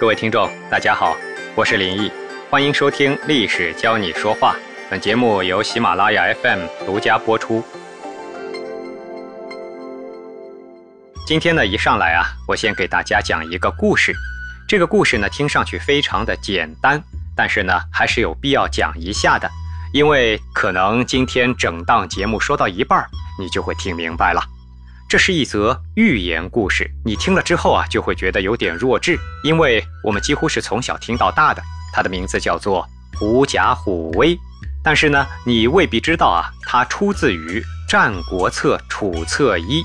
各位听众，大家好，我是林毅，欢迎收听《历史教你说话》。本节目由喜马拉雅 FM 独家播出。今天呢，一上来啊，我先给大家讲一个故事。这个故事呢，听上去非常的简单，但是呢，还是有必要讲一下的，因为可能今天整档节目说到一半，你就会听明白了。这是一则寓言故事，你听了之后啊，就会觉得有点弱智，因为我们几乎是从小听到大的。它的名字叫做《狐假虎威》，但是呢，你未必知道啊，它出自于《战国策·楚策一》，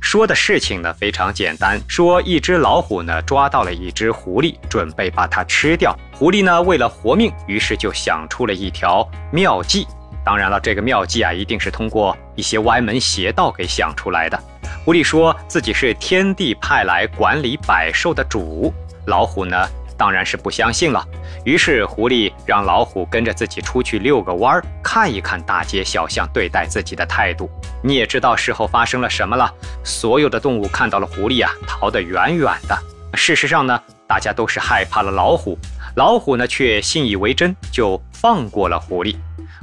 说的事情呢非常简单，说一只老虎呢抓到了一只狐狸，准备把它吃掉。狐狸呢为了活命，于是就想出了一条妙计。当然了，这个妙计啊，一定是通过一些歪门邪道给想出来的。狐狸说自己是天帝派来管理百兽的主，老虎呢当然是不相信了。于是狐狸让老虎跟着自己出去遛个弯儿，看一看大街小巷对待自己的态度。你也知道事后发生了什么了，所有的动物看到了狐狸啊，逃得远远的。事实上呢，大家都是害怕了老虎，老虎呢却信以为真，就放过了狐狸。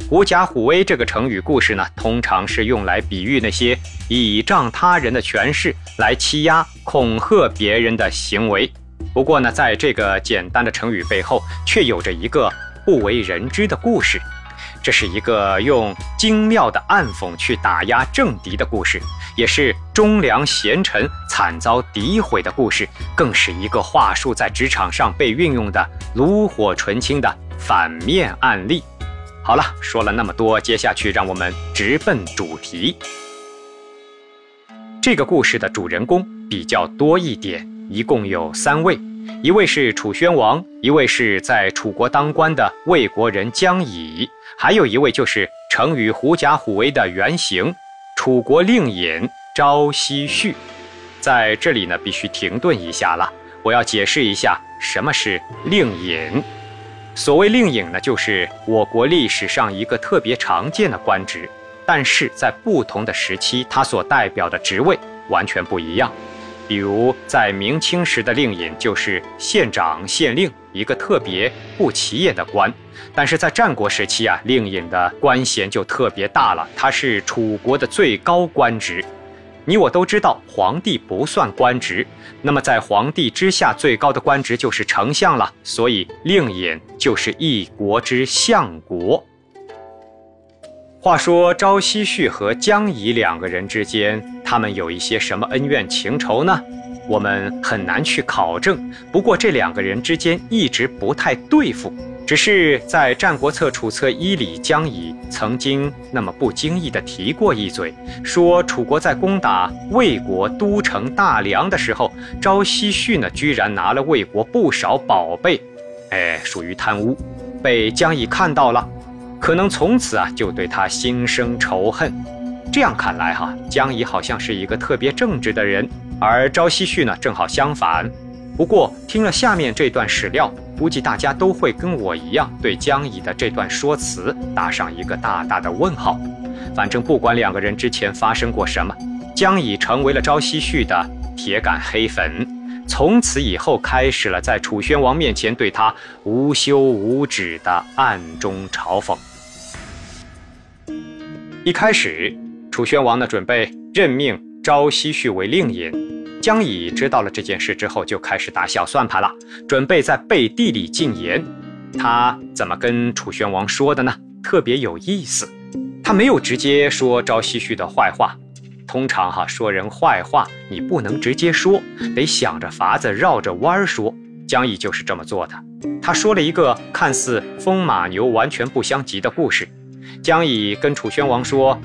狐假虎威这个成语故事呢，通常是用来比喻那些倚仗他人的权势来欺压、恐吓别人的行为。不过呢，在这个简单的成语背后，却有着一个不为人知的故事。这是一个用精妙的暗讽去打压政敌的故事，也是忠良贤臣惨遭诋毁的故事，更是一个话术在职场上被运用的炉火纯青的反面案例。好了，说了那么多，接下去让我们直奔主题。这个故事的主人公比较多一点，一共有三位，一位是楚宣王，一位是在楚国当官的魏国人姜乙，还有一位就是成语“狐假虎威”的原型——楚国令尹朝夕旭。在这里呢，必须停顿一下了，我要解释一下什么是令尹。所谓令尹呢，就是我国历史上一个特别常见的官职，但是在不同的时期，它所代表的职位完全不一样。比如在明清时的令尹就是县长、县令，一个特别不起眼的官；但是在战国时期啊，令尹的官衔就特别大了，他是楚国的最高官职。你我都知道，皇帝不算官职，那么在皇帝之下最高的官职就是丞相了。所以令尹就是一国之相国。话说朝夕旭和江乙两个人之间，他们有一些什么恩怨情仇呢？我们很难去考证。不过这两个人之间一直不太对付。只是在《战国策·楚策一》里，姜乙曾经那么不经意地提过一嘴，说楚国在攻打魏国都城大梁的时候，朝夕旭呢居然拿了魏国不少宝贝，哎，属于贪污，被姜乙看到了，可能从此啊就对他心生仇恨。这样看来哈，江乙好像是一个特别正直的人，而朝夕旭呢正好相反。不过听了下面这段史料。估计大家都会跟我一样，对姜乙的这段说辞打上一个大大的问号。反正不管两个人之前发生过什么，姜乙成为了朝夕旭的铁杆黑粉，从此以后开始了在楚宣王面前对他无休无止的暗中嘲讽。一开始，楚宣王呢准备任命朝夕旭为令尹。江乙知道了这件事之后，就开始打小算盘了，准备在背地里进言。他怎么跟楚宣王说的呢？特别有意思，他没有直接说朝夕旭的坏话。通常哈说人坏话，你不能直接说，得想着法子绕着弯儿说。江乙就是这么做的。他说了一个看似风马牛完全不相及的故事。江乙跟楚宣王说，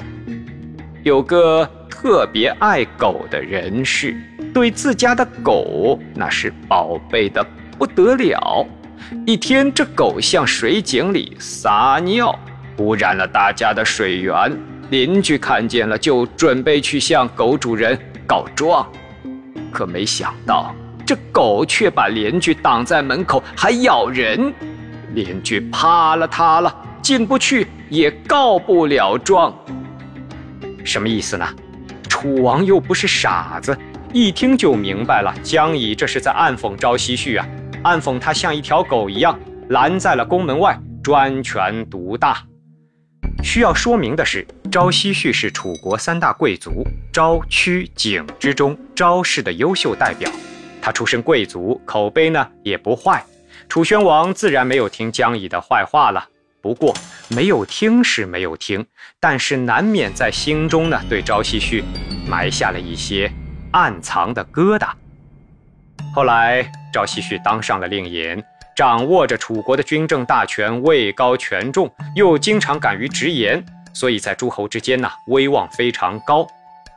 有个特别爱狗的人士。对自家的狗那是宝贝的不得了。一天，这狗向水井里撒尿，污染了大家的水源。邻居看见了，就准备去向狗主人告状。可没想到，这狗却把邻居挡在门口，还咬人。邻居怕了他了，进不去，也告不了状。什么意思呢？楚王又不是傻子。一听就明白了，姜乙这是在暗讽朝夕旭啊！暗讽他像一条狗一样拦在了宫门外，专权独大。需要说明的是，昭奚绪是楚国三大贵族昭、屈、景之中昭氏的优秀代表。他出身贵族，口碑呢也不坏。楚宣王自然没有听姜乙的坏话了。不过没有听是没有听，但是难免在心中呢对昭奚绪埋下了一些暗藏的疙瘩。后来昭奚绪当上了令尹。掌握着楚国的军政大权，位高权重，又经常敢于直言，所以在诸侯之间呢，威望非常高。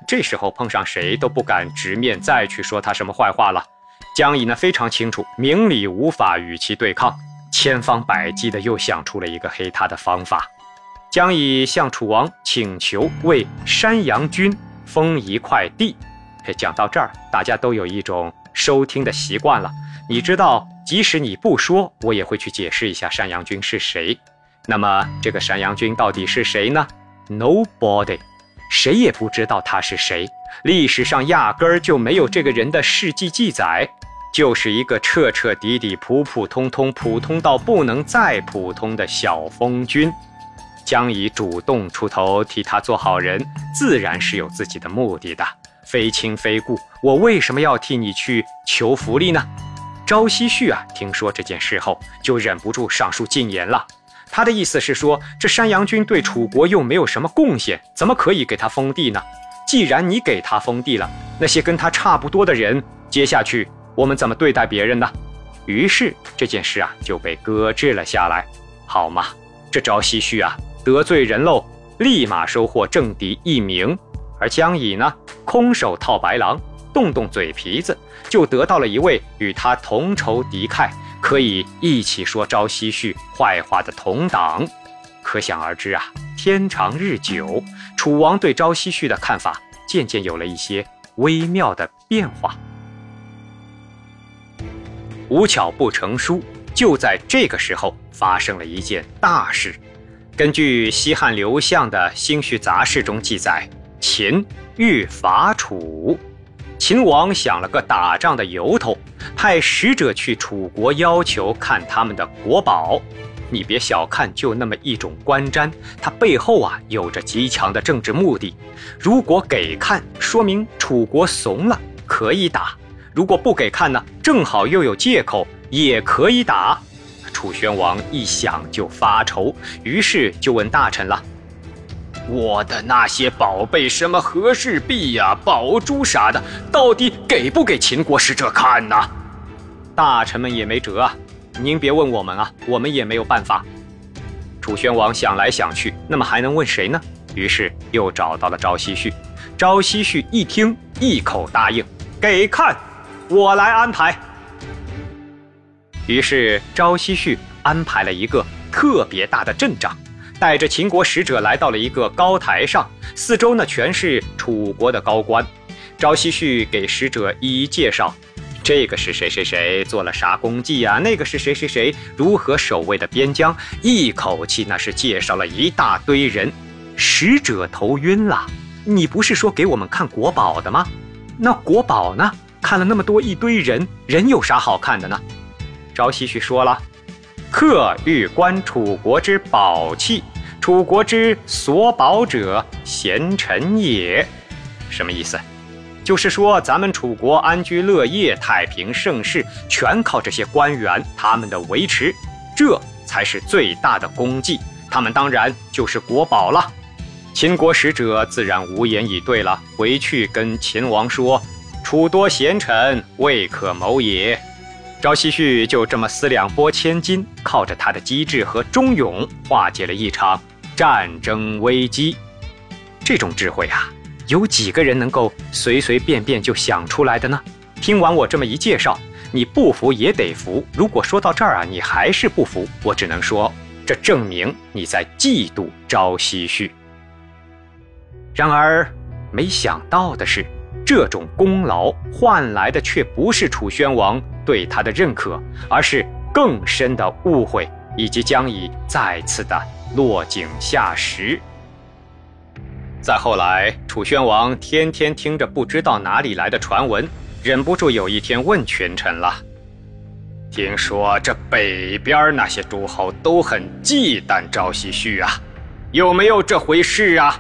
这时候碰上谁都不敢直面再去说他什么坏话了。姜乙呢非常清楚，明里无法与其对抗，千方百计的又想出了一个黑他的方法。将以向楚王请求为山阳君封一块地。嘿讲到这儿，大家都有一种收听的习惯了。你知道，即使你不说，我也会去解释一下山阳君是谁。那么，这个山阳君到底是谁呢？Nobody，谁也不知道他是谁。历史上压根儿就没有这个人的事迹记载，就是一个彻彻底底、普普通通、普通到不能再普通的小封君。姜乙主动出头替他做好人，自然是有自己的目的的，非亲非故。我为什么要替你去求福利呢？朝夕旭啊，听说这件事后，就忍不住上书进言了。他的意思是说，这山阳君对楚国又没有什么贡献，怎么可以给他封地呢？既然你给他封地了，那些跟他差不多的人，接下去我们怎么对待别人呢？于是这件事啊就被搁置了下来。好嘛，这昭奚绪啊得罪人喽，立马收获政敌一名，而姜乙呢，空手套白狼。动动嘴皮子，就得到了一位与他同仇敌忾，可以一起说朝夕旭坏话的同党。可想而知啊，天长日久，楚王对朝夕旭的看法渐渐有了一些微妙的变化。无巧不成书，就在这个时候发生了一件大事。根据西汉刘向的《兴许杂事》中记载，秦欲伐楚。秦王想了个打仗的由头，派使者去楚国，要求看他们的国宝。你别小看就那么一种观瞻，它背后啊有着极强的政治目的。如果给看，说明楚国怂了，可以打；如果不给看呢，正好又有借口，也可以打。楚宣王一想就发愁，于是就问大臣了。我的那些宝贝，什么和氏璧呀、宝珠啥的，到底给不给秦国使者看呢？大臣们也没辙啊！您别问我们啊，我们也没有办法。楚宣王想来想去，那么还能问谁呢？于是又找到了昭奚绪。昭奚绪一听，一口答应，给看，我来安排。于是昭奚旭安排了一个特别大的阵仗。带着秦国使者来到了一个高台上，四周呢全是楚国的高官。昭奚旭给使者一一介绍，这个是谁谁谁做了啥功绩呀？那个是谁谁谁如何守卫的边疆？一口气那是介绍了一大堆人。使者头晕了，你不是说给我们看国宝的吗？那国宝呢？看了那么多一堆人，人有啥好看的呢？昭奚绪说了。客欲观楚国之宝器，楚国之所宝者，贤臣也。什么意思？就是说咱们楚国安居乐业、太平盛世，全靠这些官员他们的维持，这才是最大的功绩。他们当然就是国宝了。秦国使者自然无言以对了，回去跟秦王说：“楚多贤臣，未可谋也。”昭奚绪就这么四两拨千斤，靠着他的机智和忠勇，化解了一场战争危机。这种智慧啊，有几个人能够随随便便就想出来的呢？听完我这么一介绍，你不服也得服。如果说到这儿啊，你还是不服，我只能说，这证明你在嫉妒昭奚绪。然而，没想到的是。这种功劳换来的却不是楚宣王对他的认可，而是更深的误会，以及将以再次的落井下石。再后来，楚宣王天天听着不知道哪里来的传闻，忍不住有一天问群臣了：“听说这北边那些诸侯都很忌惮朝夕旭啊，有没有这回事啊？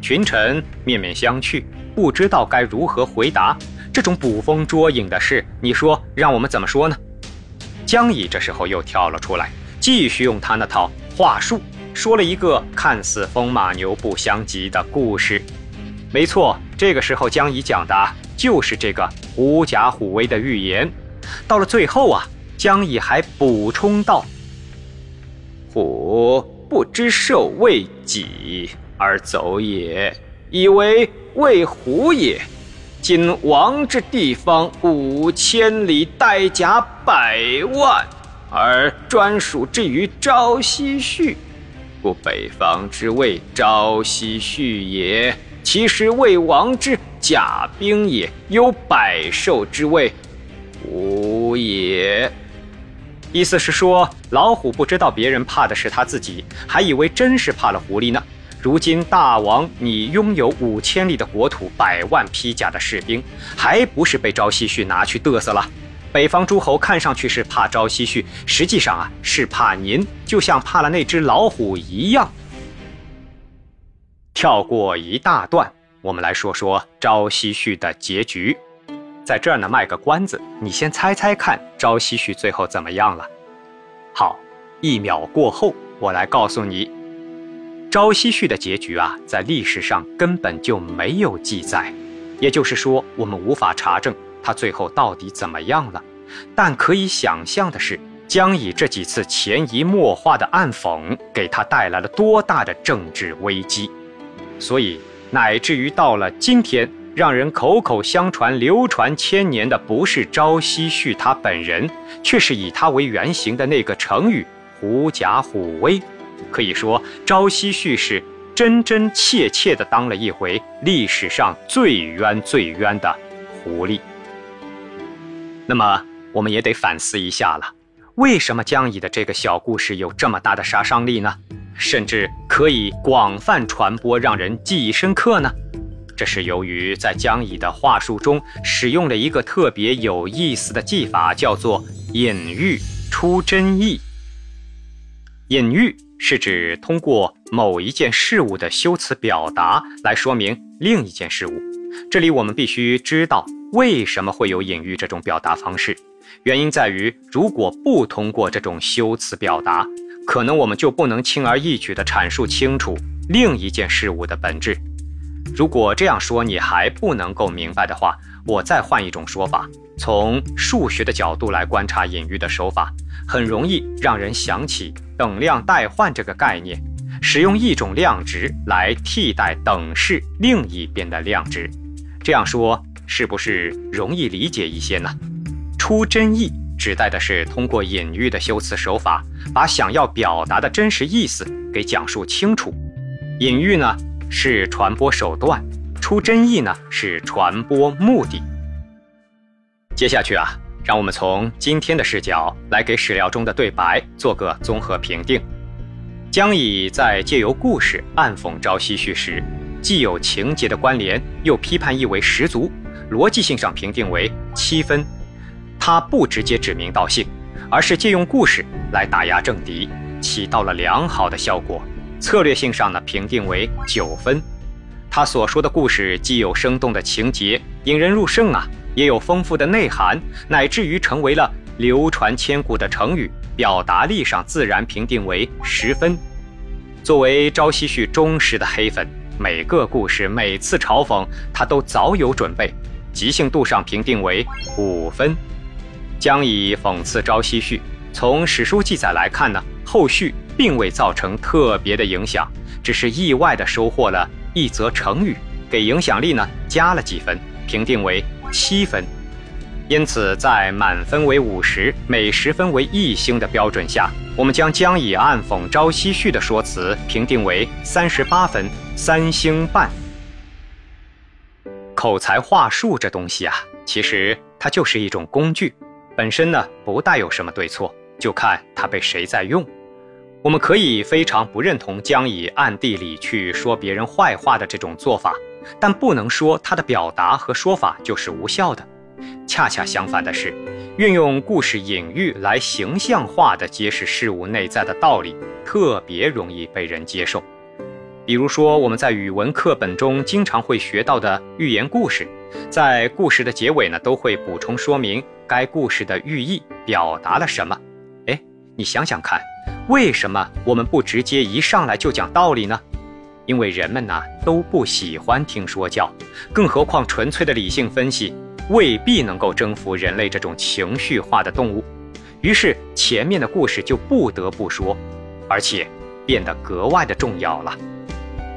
群臣面面相觑，不知道该如何回答。这种捕风捉影的事，你说让我们怎么说呢？江乙这时候又跳了出来，继续用他那套话术说了一个看似风马牛不相及的故事。没错，这个时候江乙讲的就是这个狐假虎威的预言。到了最后啊，江乙还补充道：“虎不知兽为己。”而走也，以为为虎也。今王之地方五千里，带甲百万，而专属之于朝夕绪，故北方之谓朝夕绪也。其实魏王之甲兵也，有百兽之谓虎也。意思是说，老虎不知道别人怕的是他自己，还以为真是怕了狐狸呢。如今大王，你拥有五千里的国土，百万披甲的士兵，还不是被朝夕旭拿去嘚瑟了？北方诸侯看上去是怕朝夕旭，实际上啊是怕您，就像怕了那只老虎一样。跳过一大段，我们来说说朝夕旭的结局。在这儿呢，卖个关子，你先猜猜看，朝夕旭最后怎么样了？好，一秒过后，我来告诉你。朝夕绪的结局啊，在历史上根本就没有记载，也就是说，我们无法查证他最后到底怎么样了。但可以想象的是，江以这几次潜移默化的暗讽，给他带来了多大的政治危机。所以，乃至于到了今天，让人口口相传、流传千年的，不是朝夕绪他本人，却是以他为原型的那个成语“狐假虎威”。可以说，朝夕绪是真真切切的当了一回历史上最冤最冤的狐狸。那么，我们也得反思一下了：为什么江乙的这个小故事有这么大的杀伤力呢？甚至可以广泛传播，让人记忆深刻呢？这是由于在江乙的话术中使用了一个特别有意思的技法，叫做隐喻出真意。隐喻。是指通过某一件事物的修辞表达来说明另一件事物。这里我们必须知道为什么会有隐喻这种表达方式。原因在于，如果不通过这种修辞表达，可能我们就不能轻而易举地阐述清楚另一件事物的本质。如果这样说你还不能够明白的话，我再换一种说法，从数学的角度来观察隐喻的手法，很容易让人想起。等量代换这个概念，使用一种量值来替代等式另一边的量值，这样说是不是容易理解一些呢？出真意指代的是通过隐喻的修辞手法，把想要表达的真实意思给讲述清楚。隐喻呢是传播手段，出真意呢是传播目的。接下去啊。让我们从今天的视角来给史料中的对白做个综合评定。江乙在借由故事暗讽朝夕绪时，既有情节的关联，又批判意味十足，逻辑性上评定为七分。他不直接指名道姓，而是借用故事来打压政敌，起到了良好的效果。策略性上呢，评定为九分。他所说的故事既有生动的情节，引人入胜啊。也有丰富的内涵，乃至于成为了流传千古的成语，表达力上自然评定为十分。作为朝夕旭忠实的黑粉，每个故事每次嘲讽他都早有准备，即兴度上评定为五分。将以讽刺朝夕旭，从史书记载来看呢，后续并未造成特别的影响，只是意外的收获了一则成语，给影响力呢加了几分，评定为。七分，因此在满分为五十，每十分为一星的标准下，我们将将以暗讽朝夕序的说辞评定为三十八分，三星半。口才话术这东西啊，其实它就是一种工具，本身呢不带有什么对错，就看它被谁在用。我们可以非常不认同将以暗地里去说别人坏话的这种做法。但不能说他的表达和说法就是无效的，恰恰相反的是，运用故事隐喻来形象化的揭示事物内在的道理，特别容易被人接受。比如说，我们在语文课本中经常会学到的寓言故事，在故事的结尾呢，都会补充说明该故事的寓意表达了什么。哎，你想想看，为什么我们不直接一上来就讲道理呢？因为人们呢都不喜欢听说教，更何况纯粹的理性分析未必能够征服人类这种情绪化的动物。于是前面的故事就不得不说，而且变得格外的重要了。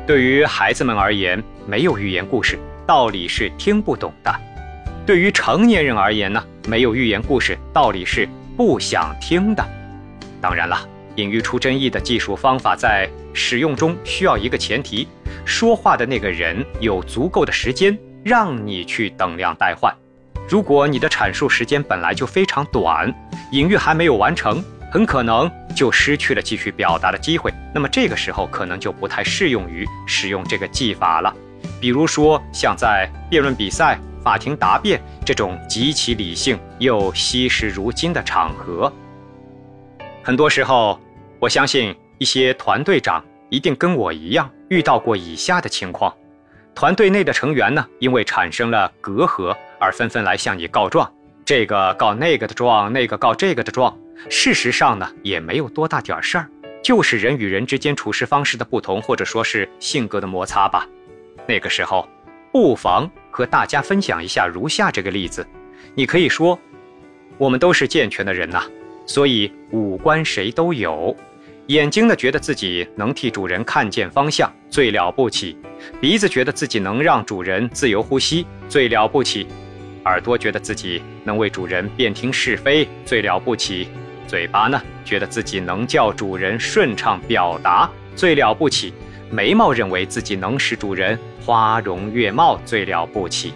对于孩子们而言，没有寓言故事，道理是听不懂的；对于成年人而言呢，没有寓言故事，道理是不想听的。当然了，隐喻出真意的技术方法在使用中需要一个前提：说话的那个人有足够的时间让你去等量代换。如果你的阐述时间本来就非常短，隐喻还没有完成。很可能就失去了继续表达的机会，那么这个时候可能就不太适用于使用这个技法了。比如说，像在辩论比赛、法庭答辩这种极其理性又惜时如金的场合，很多时候，我相信一些团队长一定跟我一样遇到过以下的情况：团队内的成员呢，因为产生了隔阂而纷纷来向你告状，这个告那个的状，那个告这个的状。事实上呢，也没有多大点事儿，就是人与人之间处事方式的不同，或者说是性格的摩擦吧。那个时候，不妨和大家分享一下如下这个例子。你可以说，我们都是健全的人呐，所以五官谁都有。眼睛呢，觉得自己能替主人看见方向，最了不起；鼻子觉得自己能让主人自由呼吸，最了不起；耳朵觉得自己能为主人辨听是非，最了不起。嘴巴呢，觉得自己能叫主人顺畅表达，最了不起；眉毛认为自己能使主人花容月貌，最了不起。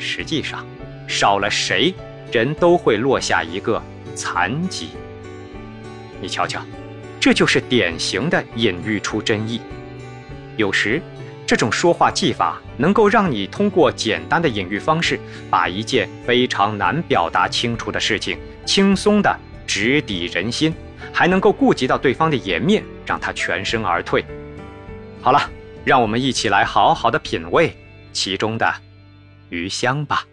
实际上，少了谁，人都会落下一个残疾。你瞧瞧，这就是典型的隐喻出真意。有时，这种说话技法能够让你通过简单的隐喻方式，把一件非常难表达清楚的事情轻松的。直抵人心，还能够顾及到对方的颜面，让他全身而退。好了，让我们一起来好好的品味其中的余香吧。